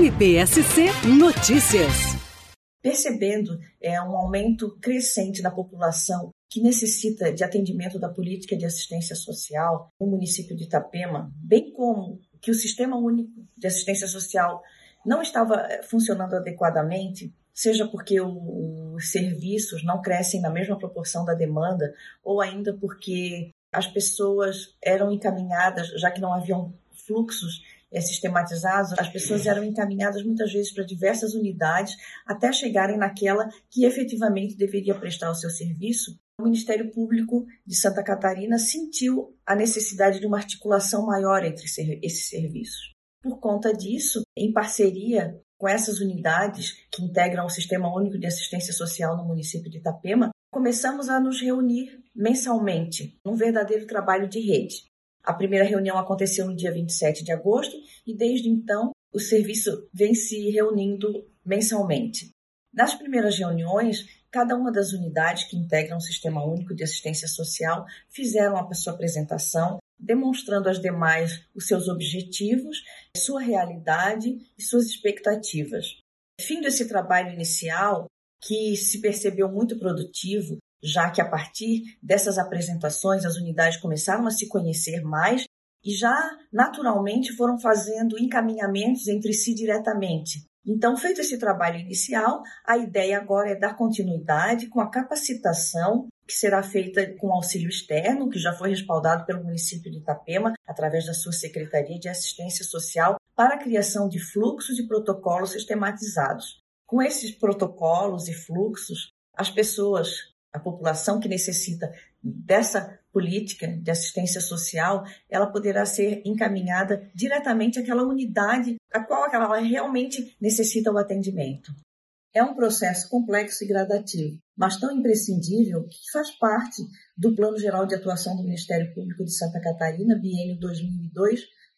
MPSC Notícias. Percebendo é, um aumento crescente da população que necessita de atendimento da política de assistência social no município de Itapema, bem como que o Sistema Único de Assistência Social não estava é, funcionando adequadamente, seja porque o, os serviços não crescem na mesma proporção da demanda, ou ainda porque as pessoas eram encaminhadas, já que não haviam fluxos é, sistematizados, as pessoas eram encaminhadas muitas vezes para diversas unidades até chegarem naquela que efetivamente deveria prestar o seu serviço. O Ministério Público de Santa Catarina sentiu a necessidade de uma articulação maior entre esses serviços. Por conta disso, em parceria com essas unidades que integram o Sistema Único de Assistência Social no município de Itapema, começamos a nos reunir mensalmente, num verdadeiro trabalho de rede. A primeira reunião aconteceu no dia 27 de agosto e desde então o serviço vem se reunindo mensalmente. Nas primeiras reuniões, cada uma das unidades que integram o Sistema Único de Assistência Social fizeram a sua apresentação, demonstrando às demais os seus objetivos, sua realidade e suas expectativas. Fim desse trabalho inicial, que se percebeu muito produtivo, já que a partir dessas apresentações as unidades começaram a se conhecer mais e já naturalmente foram fazendo encaminhamentos entre si diretamente. Então, feito esse trabalho inicial, a ideia agora é dar continuidade com a capacitação que será feita com auxílio externo, que já foi respaldado pelo município de Itapema, através da sua Secretaria de Assistência Social, para a criação de fluxos e protocolos sistematizados. Com esses protocolos e fluxos, as pessoas a população que necessita dessa política de assistência social, ela poderá ser encaminhada diretamente àquela unidade a qual ela realmente necessita o atendimento. É um processo complexo e gradativo, mas tão imprescindível que faz parte do Plano Geral de Atuação do Ministério Público de Santa Catarina, biênio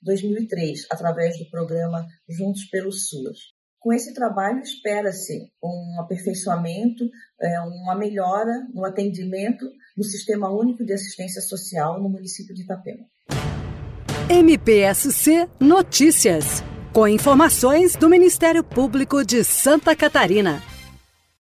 2002-2003, através do programa Juntos pelo SUAS. Com esse trabalho, espera-se um aperfeiçoamento, é, uma melhora no atendimento no Sistema Único de Assistência Social no município de Itapema. MPSC Notícias, com informações do Ministério Público de Santa Catarina.